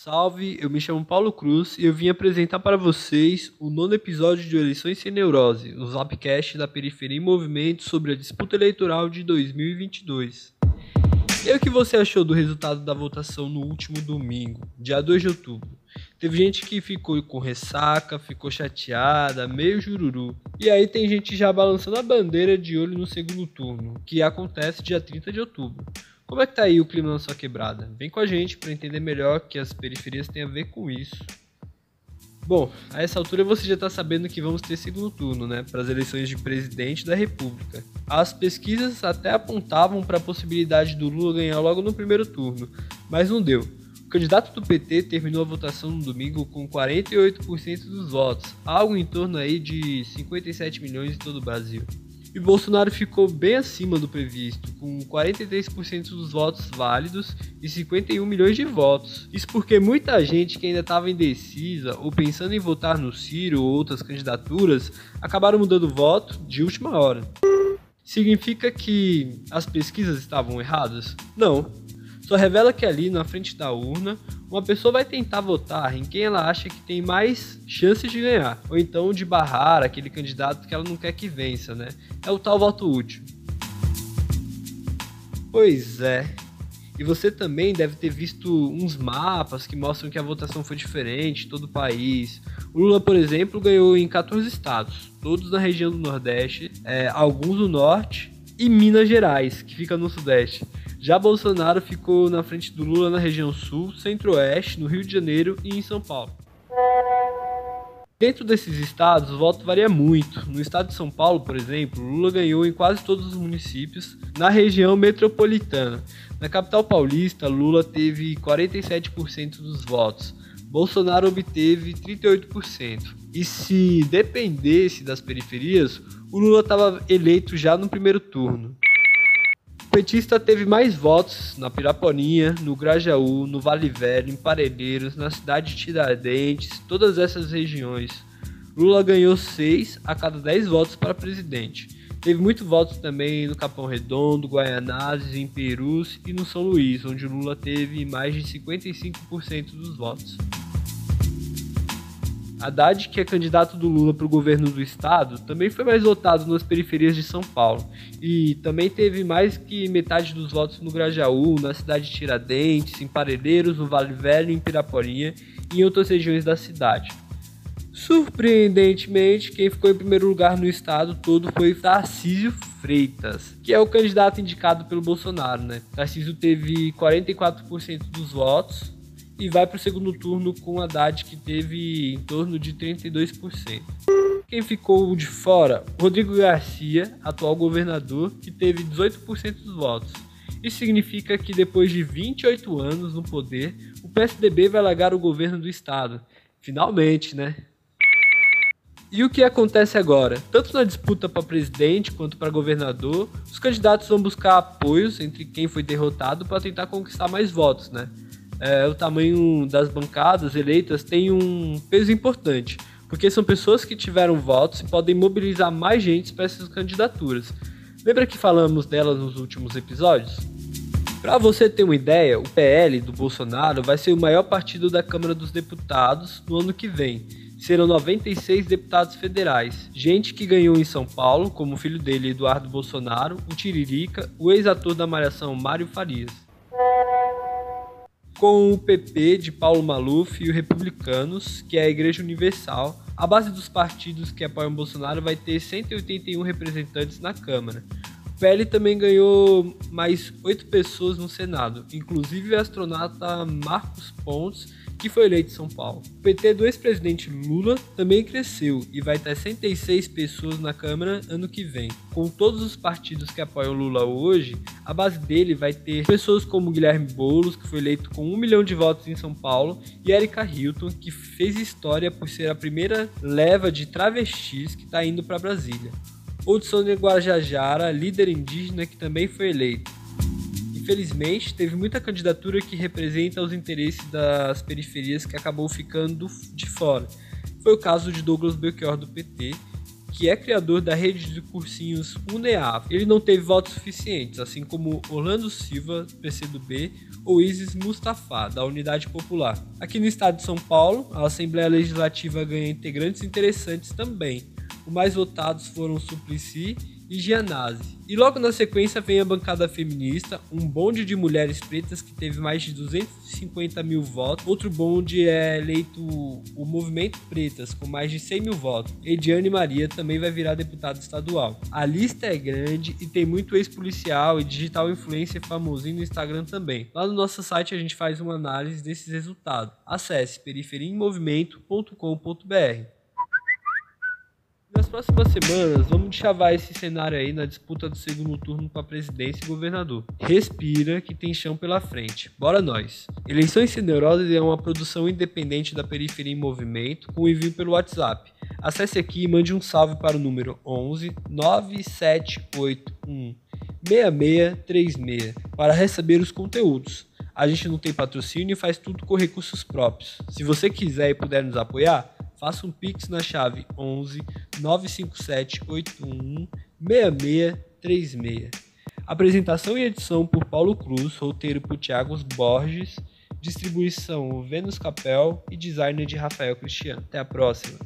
Salve, eu me chamo Paulo Cruz e eu vim apresentar para vocês o nono episódio de Eleições Sem Neurose, o Zapcast da Periferia em Movimento sobre a disputa eleitoral de 2022. E o que você achou do resultado da votação no último domingo, dia 2 de outubro? Teve gente que ficou com ressaca, ficou chateada, meio jururu. E aí tem gente já balançando a bandeira de olho no segundo turno, que acontece dia 30 de outubro. Como é que tá aí o clima na sua quebrada? Vem com a gente para entender melhor que as periferias têm a ver com isso. Bom, a essa altura você já está sabendo que vamos ter segundo turno, né, para as eleições de presidente da República. As pesquisas até apontavam para a possibilidade do Lula ganhar logo no primeiro turno, mas não deu. O candidato do PT terminou a votação no domingo com 48% dos votos, algo em torno aí de 57 milhões em todo o Brasil. E Bolsonaro ficou bem acima do previsto, com 43% dos votos válidos e 51 milhões de votos. Isso porque muita gente que ainda estava indecisa ou pensando em votar no Ciro ou outras candidaturas acabaram mudando voto de última hora. Significa que as pesquisas estavam erradas? Não. Só revela que ali na frente da urna uma pessoa vai tentar votar em quem ela acha que tem mais chances de ganhar, ou então de barrar aquele candidato que ela não quer que vença, né? É o tal voto útil. Pois é. E você também deve ter visto uns mapas que mostram que a votação foi diferente em todo o país. O Lula, por exemplo, ganhou em 14 estados, todos na região do Nordeste, é, alguns no Norte e Minas Gerais, que fica no Sudeste. Já Bolsonaro ficou na frente do Lula na região sul, centro-oeste, no Rio de Janeiro e em São Paulo. Dentro desses estados, o voto varia muito. No estado de São Paulo, por exemplo, Lula ganhou em quase todos os municípios na região metropolitana. Na capital paulista, Lula teve 47% dos votos. Bolsonaro obteve 38%. E se dependesse das periferias, o Lula estava eleito já no primeiro turno. O petista teve mais votos na Piraponinha, no Grajaú, no Vale Velho, em Parelheiros, na cidade de Tiradentes, todas essas regiões. Lula ganhou 6 a cada 10 votos para presidente. Teve muitos votos também no Capão Redondo, Guaianazes, em Perus e no São Luís, onde Lula teve mais de 55% dos votos. Haddad, que é candidato do Lula para o governo do estado, também foi mais votado nas periferias de São Paulo e também teve mais que metade dos votos no Grajaú, na cidade de Tiradentes, em Parelheiros, no Vale Velho, em Piraporinha e em outras regiões da cidade. Surpreendentemente, quem ficou em primeiro lugar no estado todo foi Tarcísio Freitas, que é o candidato indicado pelo Bolsonaro, né? Tarcísio teve 44% dos votos, e vai para o segundo turno com Haddad, que teve em torno de 32%. Quem ficou de fora? Rodrigo Garcia, atual governador, que teve 18% dos votos. Isso significa que depois de 28 anos no poder, o PSDB vai largar o governo do estado. Finalmente, né? E o que acontece agora? Tanto na disputa para presidente quanto para governador, os candidatos vão buscar apoios entre quem foi derrotado para tentar conquistar mais votos, né? É, o tamanho das bancadas eleitas tem um peso importante, porque são pessoas que tiveram votos e podem mobilizar mais gente para essas candidaturas. Lembra que falamos delas nos últimos episódios? Para você ter uma ideia, o PL do Bolsonaro vai ser o maior partido da Câmara dos Deputados no ano que vem. Serão 96 deputados federais, gente que ganhou em São Paulo, como o filho dele, Eduardo Bolsonaro, o Tiririca, o ex-ator da Malhação Mário Farias com o PP de Paulo Maluf e os Republicanos, que é a Igreja Universal. A base dos partidos que apoiam Bolsonaro vai ter 181 representantes na Câmara. PL também ganhou mais oito pessoas no Senado, inclusive o astronauta Marcos Pontes que foi eleito em São Paulo. O PT do ex-presidente Lula também cresceu e vai ter 66 pessoas na Câmara ano que vem. Com todos os partidos que apoiam Lula hoje, a base dele vai ter pessoas como Guilherme Boulos, que foi eleito com um milhão de votos em São Paulo, e Erika Hilton, que fez história por ser a primeira leva de travestis que está indo para Brasília. Hudson de Guajajara, líder indígena que também foi eleito. Infelizmente, teve muita candidatura que representa os interesses das periferias que acabou ficando de fora. Foi o caso de Douglas Belchior do PT, que é criador da rede de cursinhos UNEAF. Ele não teve votos suficientes, assim como Orlando Silva, PCdoB, ou Isis Mustafa, da Unidade Popular. Aqui no estado de São Paulo, a Assembleia Legislativa ganha integrantes interessantes também. Os mais votados foram Suplicy e Gianazzi. E logo na sequência vem a bancada feminista, um bonde de mulheres pretas que teve mais de 250 mil votos. Outro bonde é eleito o Movimento Pretas, com mais de 100 mil votos. Ediane Maria também vai virar deputada estadual. A lista é grande e tem muito ex-policial e digital influencer famosinho no Instagram também. Lá no nosso site a gente faz uma análise desses resultados. Acesse periferiaemmovimento.com.br. Próximas semanas, vamos chavar esse cenário aí na disputa do segundo turno para presidência e governador. Respira que tem chão pela frente. Bora nós! Eleições Sem Neuroses é uma produção independente da Periferia em Movimento com envio pelo WhatsApp. Acesse aqui e mande um salve para o número 11 9781 6636 para receber os conteúdos. A gente não tem patrocínio e faz tudo com recursos próprios. Se você quiser e puder nos apoiar, faça um pix na chave 11 957 81 6636. Apresentação e edição por Paulo Cruz, roteiro por Thiago Borges, distribuição Vênus Capel e designer de Rafael Cristiano. Até a próxima.